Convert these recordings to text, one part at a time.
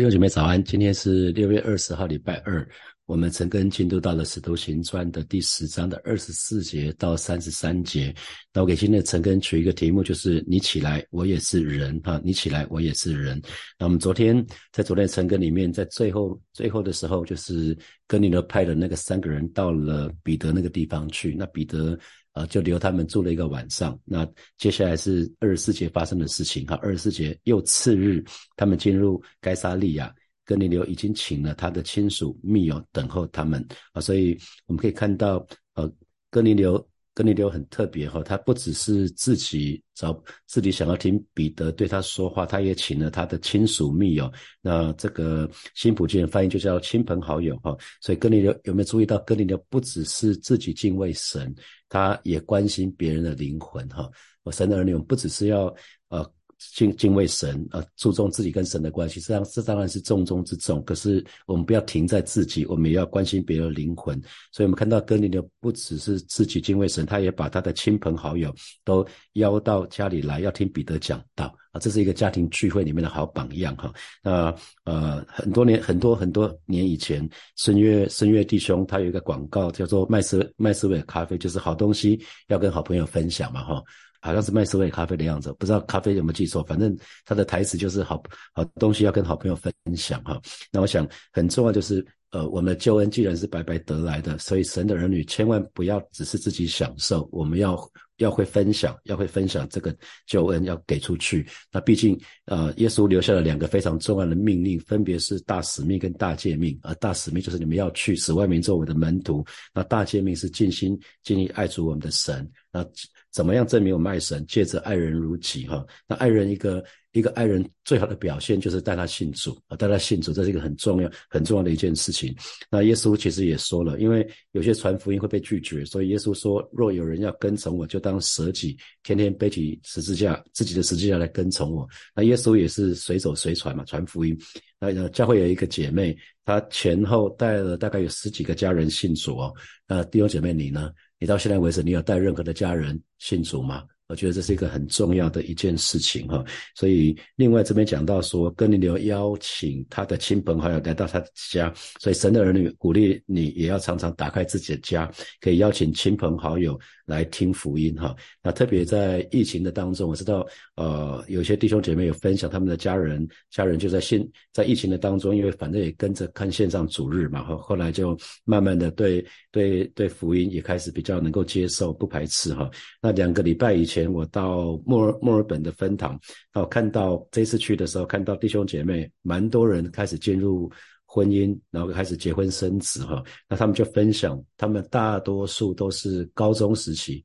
弟兄姐妹早安，今天是六月二十号，礼拜二。我们陈根进度到了《使徒行传》的第十章的二十四节到三十三节。那我给今天的陈根取一个题目，就是“你起来，我也是人”哈，你起来，我也是人。那我们昨天在昨天陈根里面，在最后最后的时候，就是跟尼流派的那个三个人到了彼得那个地方去。那彼得呃就留他们住了一个晚上。那接下来是二十四节发生的事情哈。二十四节又次日，他们进入该沙利亚。哥尼流已经请了他的亲属密友等候他们啊，所以我们可以看到，呃，哥尼流哥尼流很特别哈，他不只是自己找自己想要听彼得对他说话，他也请了他的亲属密友。那这个新普京的翻译就叫亲朋好友哈。所以哥尼流有没有注意到，哥尼流不只是自己敬畏神，他也关心别人的灵魂哈。我神的儿女不只是要呃。敬敬畏神啊，注重自己跟神的关系，这样这当然是重中之重。可是我们不要停在自己，我们也要关心别人的灵魂。所以，我们看到哥尼流不只是自己敬畏神，他也把他的亲朋好友都邀到家里来，要听彼得讲道啊。这是一个家庭聚会里面的好榜样哈。那呃，很多年很多很多年以前，孙悦孙悦弟兄他有一个广告叫做麦斯麦斯威咖啡，就是好东西要跟好朋友分享嘛哈。好像是麦斯威咖啡的样子，不知道咖啡有没有记错。反正他的台词就是好好东西要跟好朋友分享哈。那我想很重要就是，呃，我们的救恩既然是白白得来的，所以神的儿女千万不要只是自己享受，我们要要会分享，要会分享这个救恩，要给出去。那毕竟，呃，耶稣留下了两个非常重要的命令，分别是大使命跟大诫命。而大使命就是你们要去使外面做我的门徒，那大诫命是尽心尽力爱主我们的神。那怎么样证明我们爱神？借着爱人如己，哈。那爱人一个一个爱人最好的表现就是带他信主啊，带他信主，这是一个很重要很重要的一件事情。那耶稣其实也说了，因为有些传福音会被拒绝，所以耶稣说：若有人要跟从我，就当舍己，天天背起十字架，自己的十字架来跟从我。那耶稣也是随走随传嘛，传福音。那教会有一个姐妹，她前后带了大概有十几个家人信主哦。那弟兄姐妹你呢？你到现在为止，你有带任何的家人信主吗？我觉得这是一个很重要的一件事情哈。所以另外这边讲到说，哥尼流邀请他的亲朋好友来到他的家，所以神的儿女鼓励你也要常常打开自己的家，可以邀请亲朋好友。来听福音哈，那特别在疫情的当中，我知道呃有些弟兄姐妹有分享他们的家人，家人就在线在疫情的当中，因为反正也跟着看线上主日嘛，后后来就慢慢的对对对福音也开始比较能够接受，不排斥哈。那两个礼拜以前，我到墨尔墨尔本的分堂，那我看到这次去的时候，看到弟兄姐妹蛮多人开始进入。婚姻，然后开始结婚生子，哈，那他们就分享，他们大多数都是高中时期。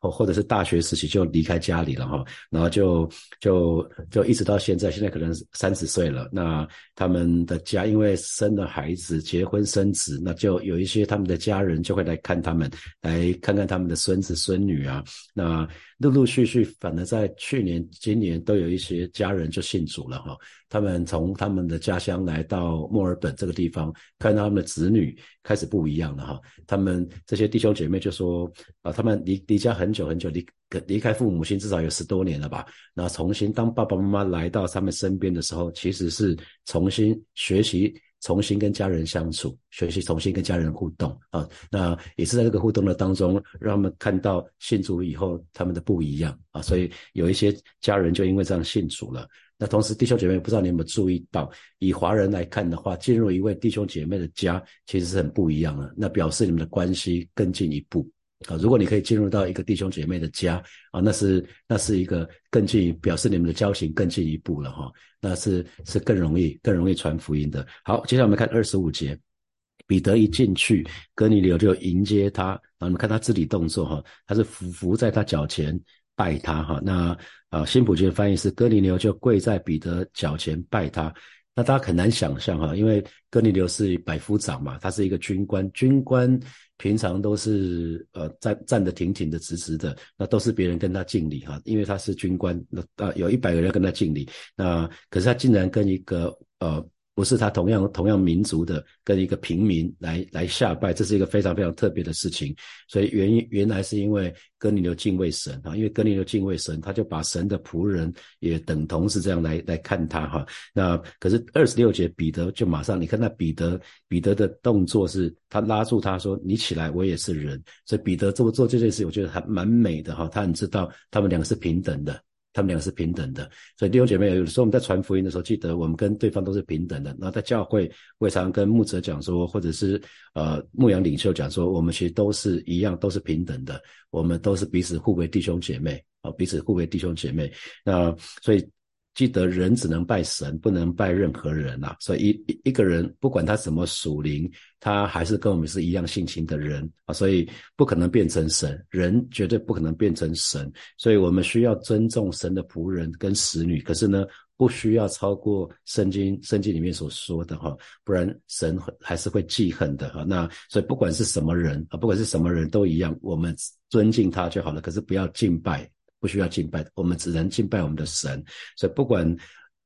或或者是大学时期就离开家里了哈，然后就就就一直到现在，现在可能三十岁了。那他们的家因为生了孩子，结婚生子，那就有一些他们的家人就会来看他们，来看看他们的孙子孙女啊。那陆陆续续，反而在去年、今年都有一些家人就信主了哈。他们从他们的家乡来到墨尔本这个地方，看到他们的子女开始不一样了哈。他们这些弟兄姐妹就说啊，他们离离家很。很久很久离离开父母亲至少有十多年了吧？那重新当爸爸妈妈来到他们身边的时候，其实是重新学习，重新跟家人相处，学习重新跟家人互动啊。那也是在这个互动的当中，让他们看到信主以后他们的不一样啊。所以有一些家人就因为这样信主了。那同时弟兄姐妹，不知道你有没有注意到，以华人来看的话，进入一位弟兄姐妹的家，其实是很不一样的。那表示你们的关系更进一步。啊，如果你可以进入到一个弟兄姐妹的家啊，那是那是一个更进表示你们的交情更进一步了哈，那是是更容易更容易传福音的。好，接下来我们看二十五节，彼得一进去，哥尼流就迎接他啊，你们看他肢体动作哈，他是伏伏在他脚前拜他哈，那啊新普的翻译是哥尼流就跪在彼得脚前拜他。那大家很难想象哈，因为哥尼流是百夫长嘛，他是一个军官，军官平常都是呃站站得挺挺的、直直的，那都是别人跟他敬礼哈，因为他是军官，那啊有一百个人跟他敬礼，那可是他竟然跟一个呃不是他同样同样民族的跟一个平民来来下拜，这是一个非常非常特别的事情。所以原因原来是因为哥尼流敬畏神啊，因为哥尼流敬畏神，他就把神的仆人也等同是这样来来看他哈。那可是二十六节彼得就马上，你看那彼得彼得的动作是，他拉住他说：“你起来，我也是人。”所以彼得这么做这件事，我觉得还蛮美的哈。他很知道他们两个是平等的。他们两个是平等的，所以弟兄姐妹，有的时候我们在传福音的时候，记得我们跟对方都是平等的。那在教会，我也常跟牧者讲说，或者是呃牧羊领袖讲说，我们其实都是一样，都是平等的，我们都是彼此互为弟兄姐妹啊，彼此互为弟兄姐妹。那所以。记得人只能拜神，不能拜任何人呐。所以一一个人不管他什么属灵，他还是跟我们是一样性情的人啊。所以不可能变成神，人绝对不可能变成神。所以我们需要尊重神的仆人跟使女，可是呢，不需要超过圣经圣经里面所说的哈，不然神还是会记恨的哈。那所以不管是什么人啊，不管是什么人都一样，我们尊敬他就好了，可是不要敬拜。不需要敬拜，我们只能敬拜我们的神。所以不管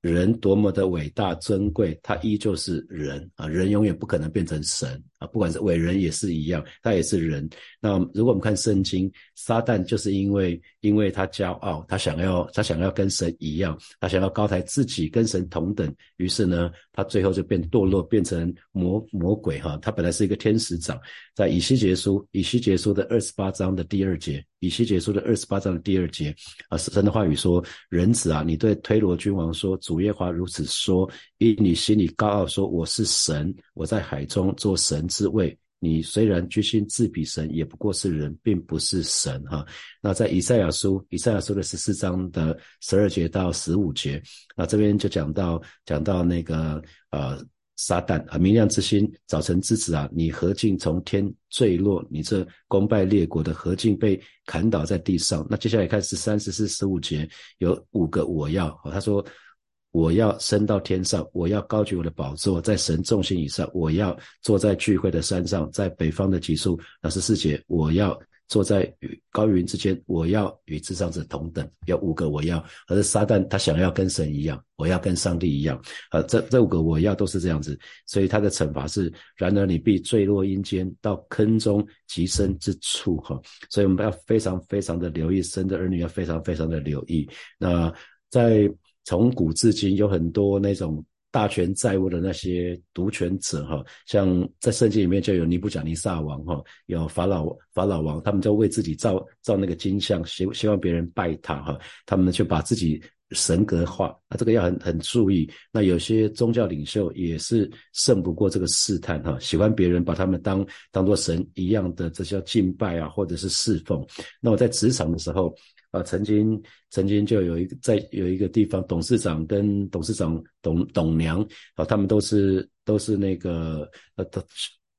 人多么的伟大尊贵，他依旧是人啊，人永远不可能变成神。啊，不管是伟人也是一样，他也是人。那如果我们看圣经，撒旦就是因为因为他骄傲，他想要他想要跟神一样，他想要高抬自己跟神同等，于是呢，他最后就变堕落，变成魔魔鬼哈。他本来是一个天使长，在以西结书以西结书的二十八章的第二节，以西结书的二十八章的第二节啊，神的话语说：人子啊，你对推罗君王说，主耶华如此说，因你心里高傲，说我是神，我在海中做神。之位，你虽然居心自比神，也不过是人，并不是神哈。那在以赛亚书，以赛亚书的十四章的十二节到十五节，那这边就讲到讲到那个呃撒旦啊，明亮之星，早晨之子啊，你何竟从天坠落？你这攻败列国的何竟被砍倒在地上？那接下来看十三、十四、十五节，有五个我要，他说。我要升到天上，我要高举我的宝座，在神众星以上。我要坐在聚会的山上，在北方的极处。那十四节，我要坐在与高云之间，我要与至上者同等。有五个我要，而是撒旦他想要跟神一样，我要跟上帝一样。呃，这这五个我要都是这样子，所以他的惩罚是：然而你必坠落阴间，到坑中极深之处。哈，所以我们要非常非常的留意，神的儿女要非常非常的留意。那在从古至今，有很多那种大权在握的那些独权者，哈，像在圣经里面就有尼布甲尼撒王，哈，有法老法老王，他们就为自己造造那个金像，希希望别人拜他，哈，他们就把自己神格化，那这个要很很注意。那有些宗教领袖也是胜不过这个试探，哈，喜欢别人把他们当当做神一样的，这叫敬拜啊，或者是侍奉。那我在职场的时候。啊，曾经曾经就有一个在有一个地方，董事长跟董事长董董娘啊，他们都是都是那个呃都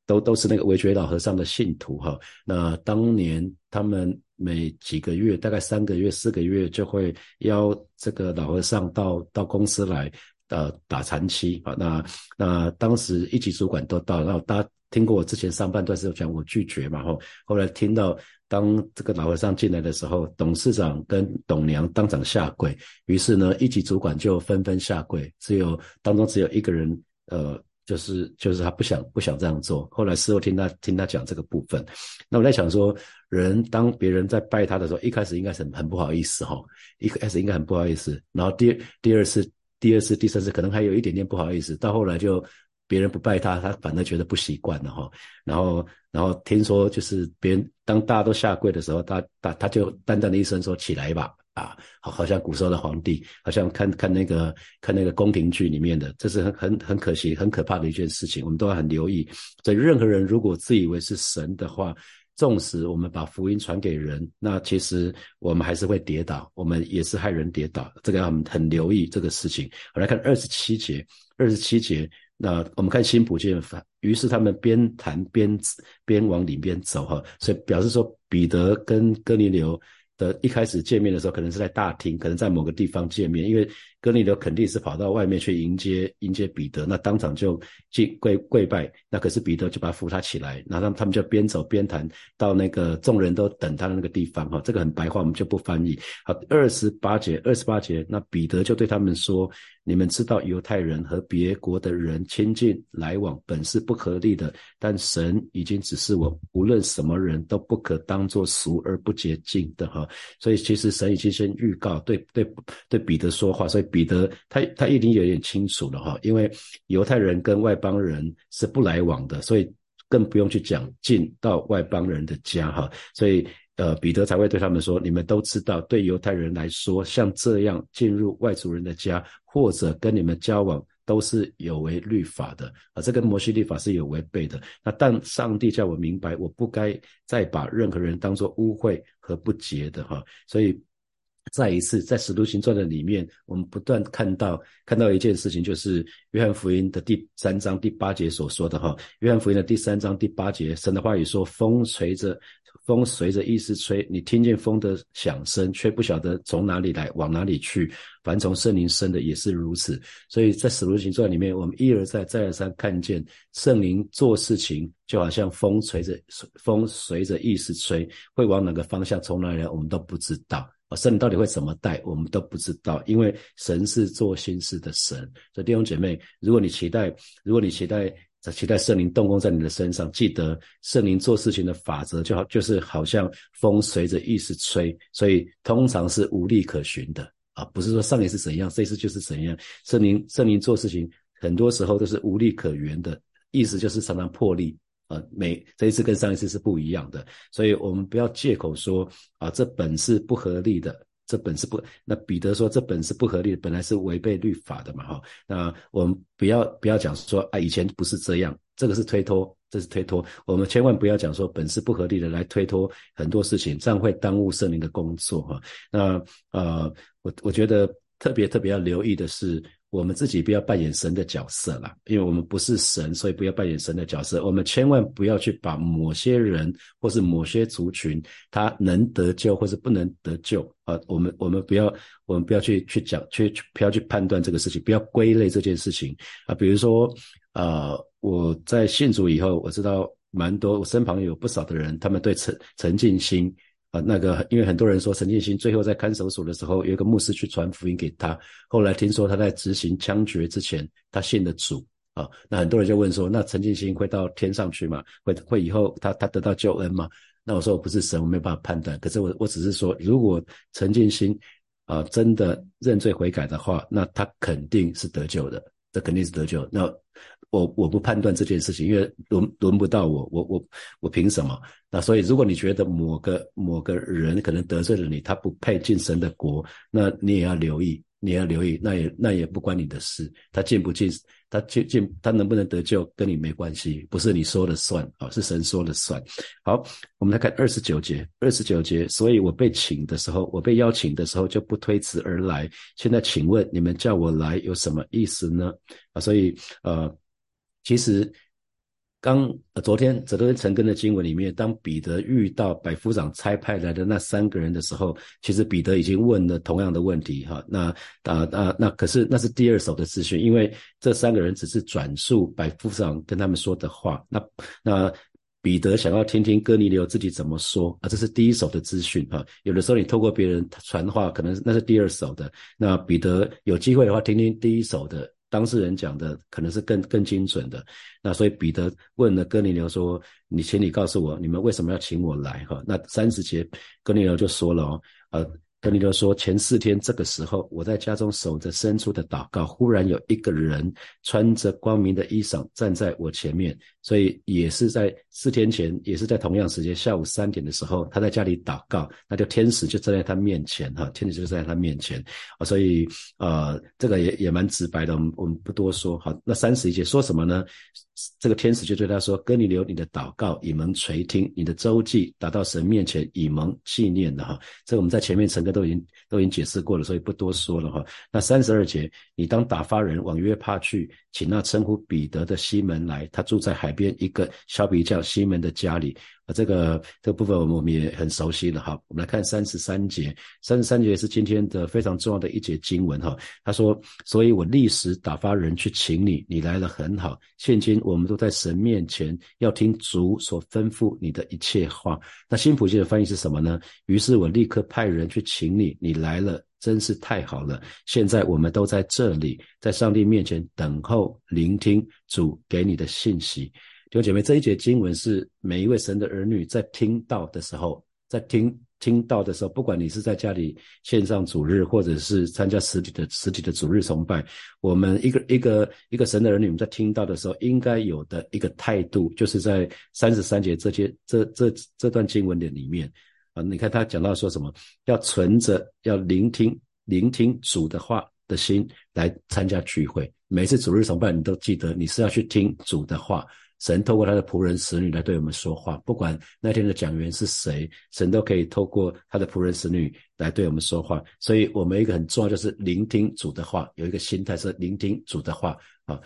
都都是那个韦觉老和尚的信徒哈。那当年他们每几个月，大概三个月、四个月，就会邀这个老和尚到到公司来呃打禅期啊。那那当时一级主管都到，然后大家听过我之前上半段时候讲我拒绝嘛，后后来听到。当这个老和尚进来的时候，董事长跟董娘当场下跪，于是呢，一级主管就纷纷下跪，只有当中只有一个人，呃，就是就是他不想不想这样做。后来事后听他听他讲这个部分，那我在想说，人当别人在拜他的时候，一开始应该是很不好意思哈，一开始应该很不好意思，然后第二第二次、第二次、第三次可能还有一点点不好意思，到后来就。别人不拜他，他反而觉得不习惯了哈。然后，然后听说就是别人当大家都下跪的时候，他他他就淡淡的一声说：“起来吧。”啊，好，好像古时候的皇帝，好像看看那个看那个宫廷剧里面的，这是很很很可惜、很可怕的一件事情。我们都要很留意。所以，任何人如果自以为是神的话，纵使我们把福音传给人，那其实我们还是会跌倒，我们也是害人跌倒。这个要很留意这个事情。我来看二十七节，二十七节。那我们看新普京法，于是他们边谈边边往里边走哈，所以表示说彼得跟哥尼流的一开始见面的时候，可能是在大厅，可能在某个地方见面，因为哥尼流肯定是跑到外面去迎接迎接彼得，那当场就敬跪跪拜。那可是彼得就把他扶他起来，然后他们就边走边谈到那个众人都等他的那个地方哈。这个很白话，我们就不翻译。好，二十八节，二十八节，那彼得就对他们说：“你们知道犹太人和别国的人亲近来往本是不合理的，但神已经指示我，无论什么人都不可当作俗而不洁净的哈。所以其实神已经先预告，对对对彼得说话，所以。彼得他他一定有点清楚了哈，因为犹太人跟外邦人是不来往的，所以更不用去讲进到外邦人的家哈，所以呃彼得才会对他们说：你们都知道，对犹太人来说，像这样进入外族人的家或者跟你们交往，都是有违律法的啊，这跟摩西律法是有违背的。那但上帝叫我明白，我不该再把任何人当作污秽和不洁的哈，所以。再一次，在《使徒行传》的里面，我们不断看到看到一件事情，就是《约翰福音》的第三章第八节所说的哈，《约翰福音》的第三章第八节，神的话语说：“风随着风随着意思吹，你听见风的响声，却不晓得从哪里来，往哪里去。凡从圣灵生的也是如此。”所以在《使徒行传》里面，我们一而再、再而三看见圣灵做事情，就好像风随着风随着意思吹，会往哪个方向，从哪里来，我们都不知道。神到底会怎么带，我们都不知道，因为神是做心事的神。所以弟兄姐妹，如果你期待，如果你期待在期待圣灵动工在你的身上，记得圣灵做事情的法则就好，就是好像风随着意识吹，所以通常是无力可循的啊，不是说上一次怎样，这次就是怎样。圣灵圣灵做事情很多时候都是无力可圆的，意思就是常常破例。呃，每这一次跟上一次是不一样的，所以我们不要借口说啊，这本是不合理的，这本是不，那彼得说这本是不合理的，本来是违背律法的嘛，哈，那我们不要不要讲说啊，以前不是这样，这个是推脱，这是推脱，我们千万不要讲说本是不合理的来推脱很多事情，这样会耽误圣灵的工作，哈，那呃，我我觉得特别特别要留意的是。我们自己不要扮演神的角色了，因为我们不是神，所以不要扮演神的角色。我们千万不要去把某些人或是某些族群，他能得救或是不能得救啊，我们我们不要我们不要去去讲去不要去判断这个事情，不要归类这件事情啊。比如说，呃，我在信主以后，我知道蛮多，我身旁有不少的人，他们对陈陈静心。啊，那个，因为很多人说陈建新最后在看守所的时候，有一个牧师去传福音给他。后来听说他在执行枪决之前，他信了主。啊，那很多人就问说，那陈建新会到天上去吗？会会以后他他得到救恩吗？那我说我不是神，我没有办法判断。可是我我只是说，如果陈建新啊真的认罪悔改的话，那他肯定是得救的，这肯定是得救。那。我我不判断这件事情，因为轮轮不到我，我我我凭什么？那所以，如果你觉得某个某个人可能得罪了你，他不配进神的国，那你也要留意，你要留意，那也那也不关你的事，他进不进，他进进他能不能得救，跟你没关系，不是你说了算啊，是神说了算。好，我们来看二十九节，二十九节，所以我被请的时候，我被邀请的时候就不推辞而来。现在请问你们叫我来有什么意思呢？啊，所以呃。其实，刚昨天泽德陈根的经文里面，当彼得遇到百夫长差派来的那三个人的时候，其实彼得已经问了同样的问题，哈，那啊啊那可是那是第二手的资讯，因为这三个人只是转述百夫长跟他们说的话，那那彼得想要听听哥尼流自己怎么说啊，这是第一手的资讯，哈，有的时候你透过别人传话，可能那是第二手的，那彼得有机会的话，听听第一手的。当事人讲的可能是更更精准的，那所以彼得问了哥尼流说：“你请你告诉我，你们为什么要请我来？”哈，那三十节哥尼流就说了哦，呃。哥尼流说：“前四天这个时候，我在家中守着伸出的祷告，忽然有一个人穿着光明的衣裳站在我前面。所以也是在四天前，也是在同样时间，下午三点的时候，他在家里祷告，那就天使就站在他面前，哈，天使就站在他面前啊。所以呃，这个也也蛮直白的，我们我们不多说。好，那三十一节说什么呢？这个天使就对他说：‘哥尼流，你的祷告以蒙垂听，你的周记达到神面前以蒙纪念的哈。’这个我们在前面曾经。都已经都已经解释过了，所以不多说了哈。那三十二节，你当打发人往约帕去，请那称呼彼得的西门来，他住在海边一个削皮匠西门的家里。啊，这个这个部分我们也很熟悉了哈。我们来看三十三节，三十三节是今天的非常重要的一节经文哈。他说：“所以我立时打发人去请你，你来了很好。现今我们都在神面前，要听主所吩咐你的一切话。”那新普京的翻译是什么呢？于是我立刻派人去请你，你来了，真是太好了。现在我们都在这里，在上帝面前等候聆听主给你的信息。弟兄姐妹，这一节经文是每一位神的儿女在听到的时候，在听听到的时候，不管你是在家里线上主日，或者是参加实体的实体的主日崇拜，我们一个一个一个神的儿女，们在听到的时候，应该有的一个态度，就是在三十三节这些这这这段经文的里面啊，你看他讲到说什么，要存着要聆听聆听主的话的心来参加聚会，每次主日崇拜，你都记得你是要去听主的话。神透过他的仆人、使女来对我们说话，不管那天的讲员是谁，神都可以透过他的仆人、使女来对我们说话。所以，我们一个很重要就是聆听主的话，有一个心态是聆听主的话啊。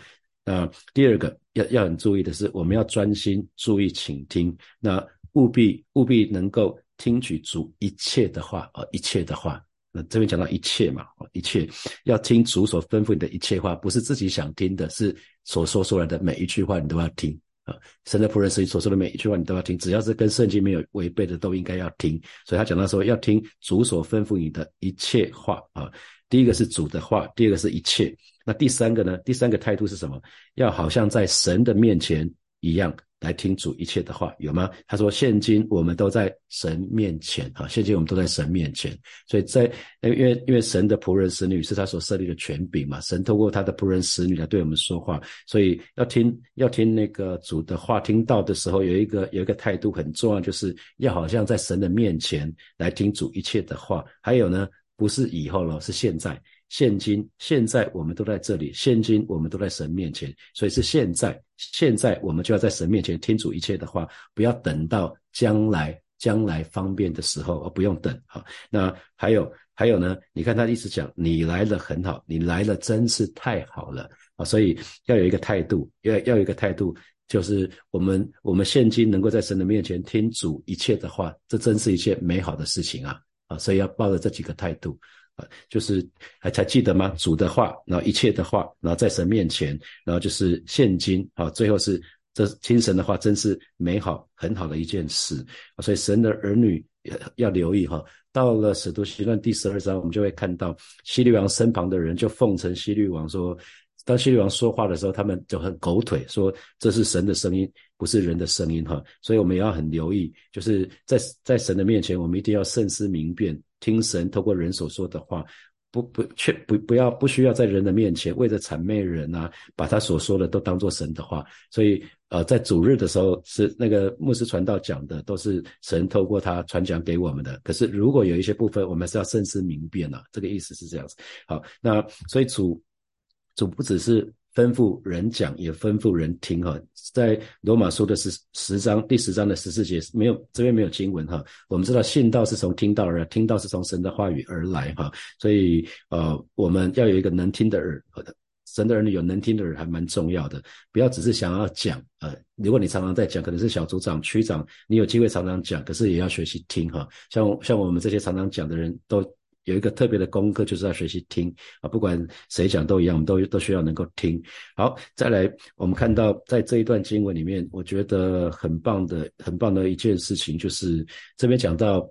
那第二个要要很注意的是，我们要专心注意倾听，那务必务必能够听取主一切的话啊，一切的话。那这边讲到一切嘛，一切要听主所吩咐你的一切话，不是自己想听的，是所说出来的每一句话你都要听。啊，神的仆人所所说的每一句话你都要听，只要是跟圣经没有违背的，都应该要听。所以他讲到说，要听主所吩咐你的一切话啊。第一个是主的话，第二个是一切。那第三个呢？第三个态度是什么？要好像在神的面前一样。来听主一切的话有吗？他说：“现今我们都在神面前啊，现今我们都在神面前。所以在因为因为神的仆人使女是他所设立的权柄嘛，神透过他的仆人使女来对我们说话，所以要听要听那个主的话，听到的时候有一个有一个态度很重要，就是要好像在神的面前来听主一切的话。还有呢，不是以后了，是现在。”现今，现在我们都在这里。现今我们都在神面前，所以是现在。现在我们就要在神面前听主一切的话，不要等到将来，将来方便的时候，而不用等。好，那还有还有呢？你看他一直讲，你来了很好，你来了真是太好了啊！所以要有一个态度，要要有一个态度，就是我们我们现今能够在神的面前听主一切的话，这真是一件美好的事情啊！啊，所以要抱着这几个态度。就是还才记得吗？主的话，然后一切的话，然后在神面前，然后就是现今啊，最后是这听神的话，真是美好很好的一件事所以神的儿女要留意哈。到了使徒行传第十二章，我们就会看到希律王身旁的人就奉承希律王说，当希律王说话的时候，他们就很狗腿，说这是神的声音，不是人的声音哈。所以我们也要很留意，就是在在神的面前，我们一定要慎思明辨。听神透过人所说的话，不不却不不要不需要在人的面前为了谄媚人啊，把他所说的都当做神的话。所以呃，在主日的时候是那个牧师传道讲的，都是神透过他传讲给我们的。可是如果有一些部分，我们是要慎思明辨啊，这个意思是这样子。好，那所以主主不只是。吩咐人讲，也吩咐人听哈。在罗马书的十十章第十章的十四节，没有这边没有经文哈。我们知道信道是从听到而，听到是从神的话语而来哈。所以呃，我们要有一个能听的耳的，神的儿女有能听的耳还蛮重要的。不要只是想要讲呃，如果你常常在讲，可能是小组长、区长，你有机会常常讲，可是也要学习听哈。像像我们这些常常讲的人都。有一个特别的功课，就是要学习听啊，不管谁讲都一样，我们都都需要能够听。好，再来，我们看到在这一段经文里面，我觉得很棒的、很棒的一件事情，就是这边讲到。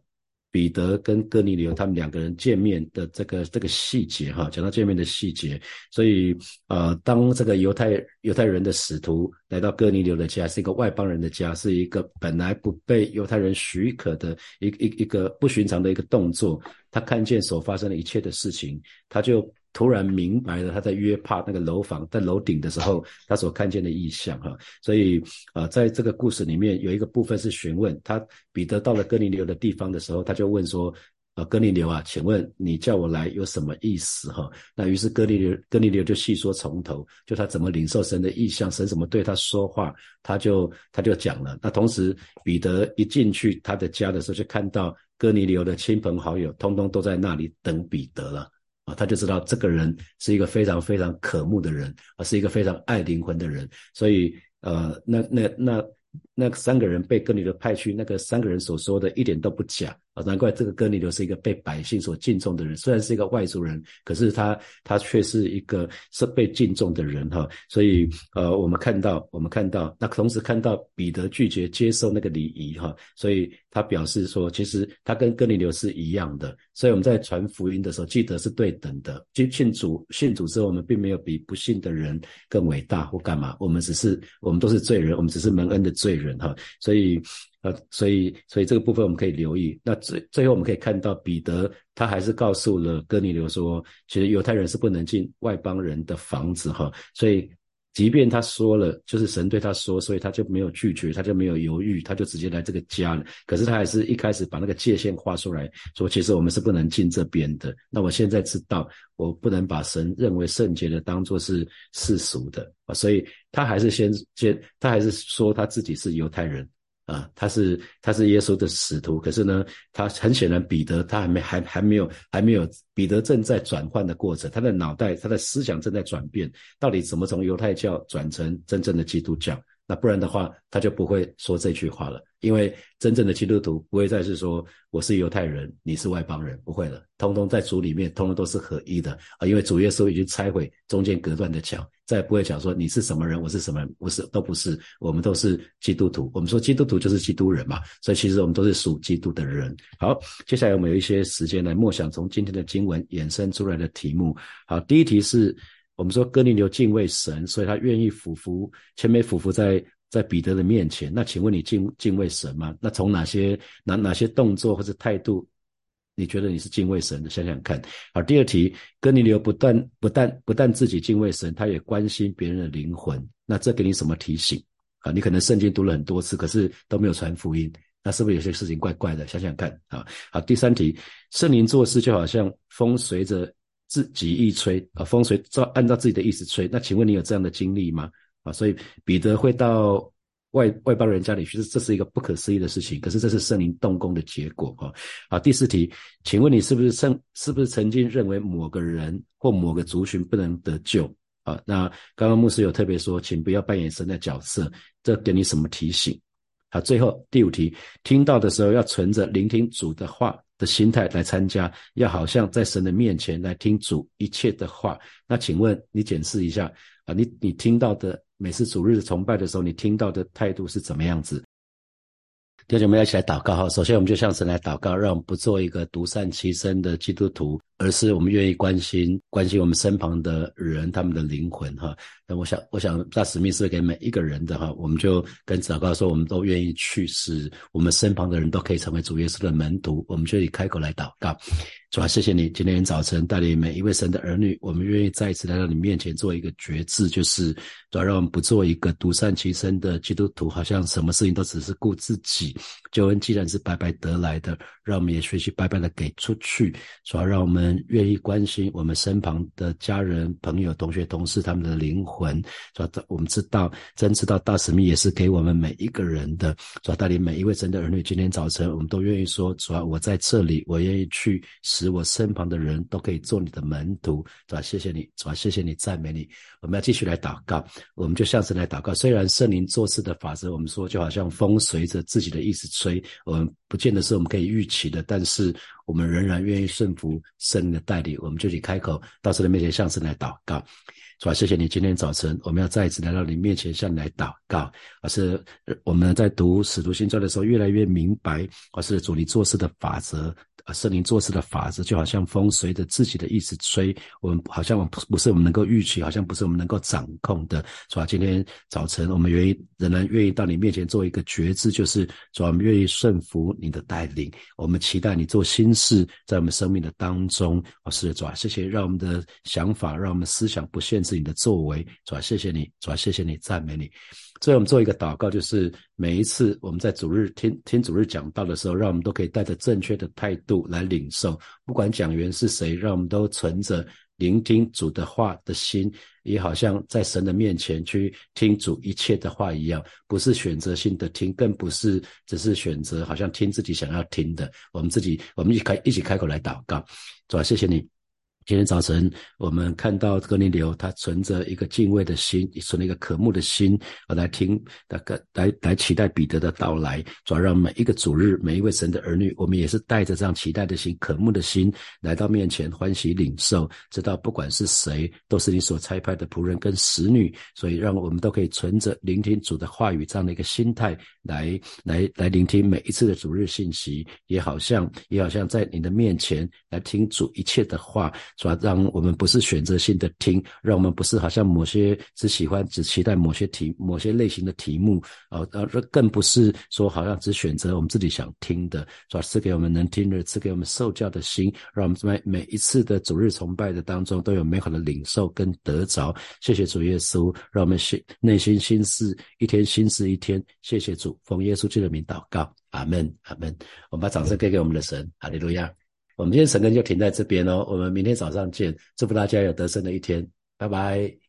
彼得跟哥尼流他们两个人见面的这个这个细节哈，讲到见面的细节，所以呃，当这个犹太犹太人的使徒来到哥尼流的家，是一个外邦人的家，是一个本来不被犹太人许可的一一一个不寻常的一个动作，他看见所发生的一切的事情，他就。突然明白了他在约帕那个楼房在楼顶的时候，他所看见的异象哈，所以啊，在这个故事里面有一个部分是询问他彼得到了哥尼流的地方的时候，他就问说：呃，哥尼流啊，请问你叫我来有什么意思哈？那于是哥尼流哥尼流就细说从头，就他怎么领受神的意象，神怎么对他说话，他就他就讲了。那同时彼得一进去他的家的时候，就看到哥尼流的亲朋好友通通都在那里等彼得了。啊，他就知道这个人是一个非常非常可慕的人，啊，是一个非常爱灵魂的人，所以呃，那那那。那三个人被哥尼流派去，那个三个人所说的一点都不假啊！难怪这个哥尼流是一个被百姓所敬重的人，虽然是一个外族人，可是他他却是一个是被敬重的人哈。所以呃，我们看到我们看到，那同时看到彼得拒绝接受那个礼仪哈，所以他表示说，其实他跟哥尼流是一样的。所以我们在传福音的时候，记得是对等的。信信主信主之后，我们并没有比不信的人更伟大或干嘛，我们只是我们都是罪人，我们只是蒙恩的罪。人人哈，所以呃，所以所以这个部分我们可以留意。那最最后我们可以看到，彼得他还是告诉了哥尼流说，其实犹太人是不能进外邦人的房子哈。所以即便他说了，就是神对他说，所以他就没有拒绝，他就没有犹豫，他就直接来这个家了。可是他还是一开始把那个界限画出来，说其实我们是不能进这边的。那我现在知道，我不能把神认为圣洁的当做是世俗的啊，所以。他还是先先，他还是说他自己是犹太人啊，他是他是耶稣的使徒。可是呢，他很显然彼得他还没还还没有还没有，彼得正在转换的过程，他的脑袋他的思想正在转变，到底怎么从犹太教转成真正的基督教？那不然的话，他就不会说这句话了。因为真正的基督徒不会再是说我是犹太人，你是外邦人，不会了，通通在主里面，通通都是合一的啊。因为主耶稣已经拆毁中间隔断的墙，再不会讲说你是什么人，我是什么人，不是都不是，我们都是基督徒。我们说基督徒就是基督人嘛，所以其实我们都是属基督的人。好，接下来我们有一些时间来默想从今天的经文衍生出来的题目。好，第一题是。我们说哥尼流敬畏神，所以他愿意俯伏、谦卑俯伏在在彼得的面前。那请问你敬敬畏神吗？那从哪些哪哪些动作或者态度，你觉得你是敬畏神的？想想看。好，第二题，哥尼流不但不但不但自己敬畏神，他也关心别人的灵魂。那这给你什么提醒？啊，你可能圣经读了很多次，可是都没有传福音，那是不是有些事情怪怪的？想想看。啊，好，第三题，圣灵做事就好像风随着。自己一吹啊，风随照按照自己的意思吹。那请问你有这样的经历吗？啊，所以彼得会到外外邦人家里去，这是一个不可思议的事情。可是这是圣灵动工的结果啊。好，第四题，请问你是不是曾是不是曾经认为某个人或某个族群不能得救啊？那刚刚牧师有特别说，请不要扮演神的角色，这给你什么提醒？好，最后第五题，听到的时候要存着聆听主的话。的心态来参加，要好像在神的面前来听主一切的话。那请问你检视一下啊，你你听到的每次主日崇拜的时候，你听到的态度是怎么样子？弟兄们，要一起来祷告哈。首先，我们就向神来祷告，让我们不做一个独善其身的基督徒，而是我们愿意关心关心我们身旁的人，他们的灵魂哈。那我想，我想大使命是给每一个人的哈。我们就跟祷告说，我们都愿意去，使我们身旁的人都可以成为主耶稣的门徒。我们就以开口来祷告。主啊，谢谢你今天早晨带领每一位神的儿女，我们愿意再一次来到你面前做一个决志，就是主要让我们不做一个独善其身的基督徒，好像什么事情都只是顾自己。救恩既然是白白得来的，让我们也学习白白的给出去。主要让我们愿意关心我们身旁的家人、朋友、同学、同事他们的灵魂。说我们知道，真知道大使命也是给我们每一个人的。主要带领每一位神的儿女，今天早晨我们都愿意说：主要我在这里，我愿意去。使我身旁的人都可以做你的门徒，是吧？谢谢你，主要？谢谢你，赞美你。我们要继续来祷告，我们就像是来祷告。虽然圣灵做事的法则，我们说就好像风随着自己的意思吹，我们不见得是我们可以预期的，但是我们仍然愿意顺服圣灵的带领。我们就去开口到神的面前，向神来祷告。主啊，谢谢你！今天早晨，我们要再一次来到你面前，向你来祷告。而是我们在读使徒行传的时候，越来越明白，而是主你做事的法则，圣灵做事的法则，就好像风随着自己的意思吹，我们好像不是我们能够预期，好像不是我们能够掌控的。是吧，今天早晨，我们愿意仍然愿意到你面前做一个觉知，就是主啊，我们愿意顺服你的带领，我们期待你做新事在我们生命的当中。我是主啊，谢谢，让我们的想法，让我们思想不限。制你的作为，主啊，谢谢你，主啊，谢谢你，赞美你。最后，我们做一个祷告，就是每一次我们在主日听听主日讲道的时候，让我们都可以带着正确的态度来领受。不管讲员是谁，让我们都存着聆听主的话的心，也好像在神的面前去听主一切的话一样，不是选择性的听，更不是只是选择好像听自己想要听的。我们自己，我们一开一起开口来祷告，主啊，谢谢你。今天早晨，我们看到格尼流，他存着一个敬畏的心，存了一个渴慕的心，来听那个来来期待彼得的到来。主要让每一个主日，每一位神的儿女，我们也是带着这样期待的心、渴慕的心来到面前，欢喜领受，知道不管是谁，都是你所差派的仆人跟使女。所以，让我们都可以存着聆听主的话语这样的一个心态，来来来聆听每一次的主日信息，也好像也好像在你的面前来听主一切的话。是吧？让我们不是选择性的听，让我们不是好像某些只喜欢、只期待某些题、某些类型的题目啊，而更不是说好像只选择我们自己想听的，是吧？赐给我们能听的，赐给我们受教的心，让我们在每一次的主日崇拜的当中都有美好的领受跟得着。谢谢主耶稣，让我们心内心心思一天心思一天。谢谢主，奉耶稣基督的名祷告，阿门，阿门。我们把掌声给给我们的神，哈利路亚。我们今天晨更就停在这边哦，我们明天早上见，祝福大家有得胜的一天，拜拜。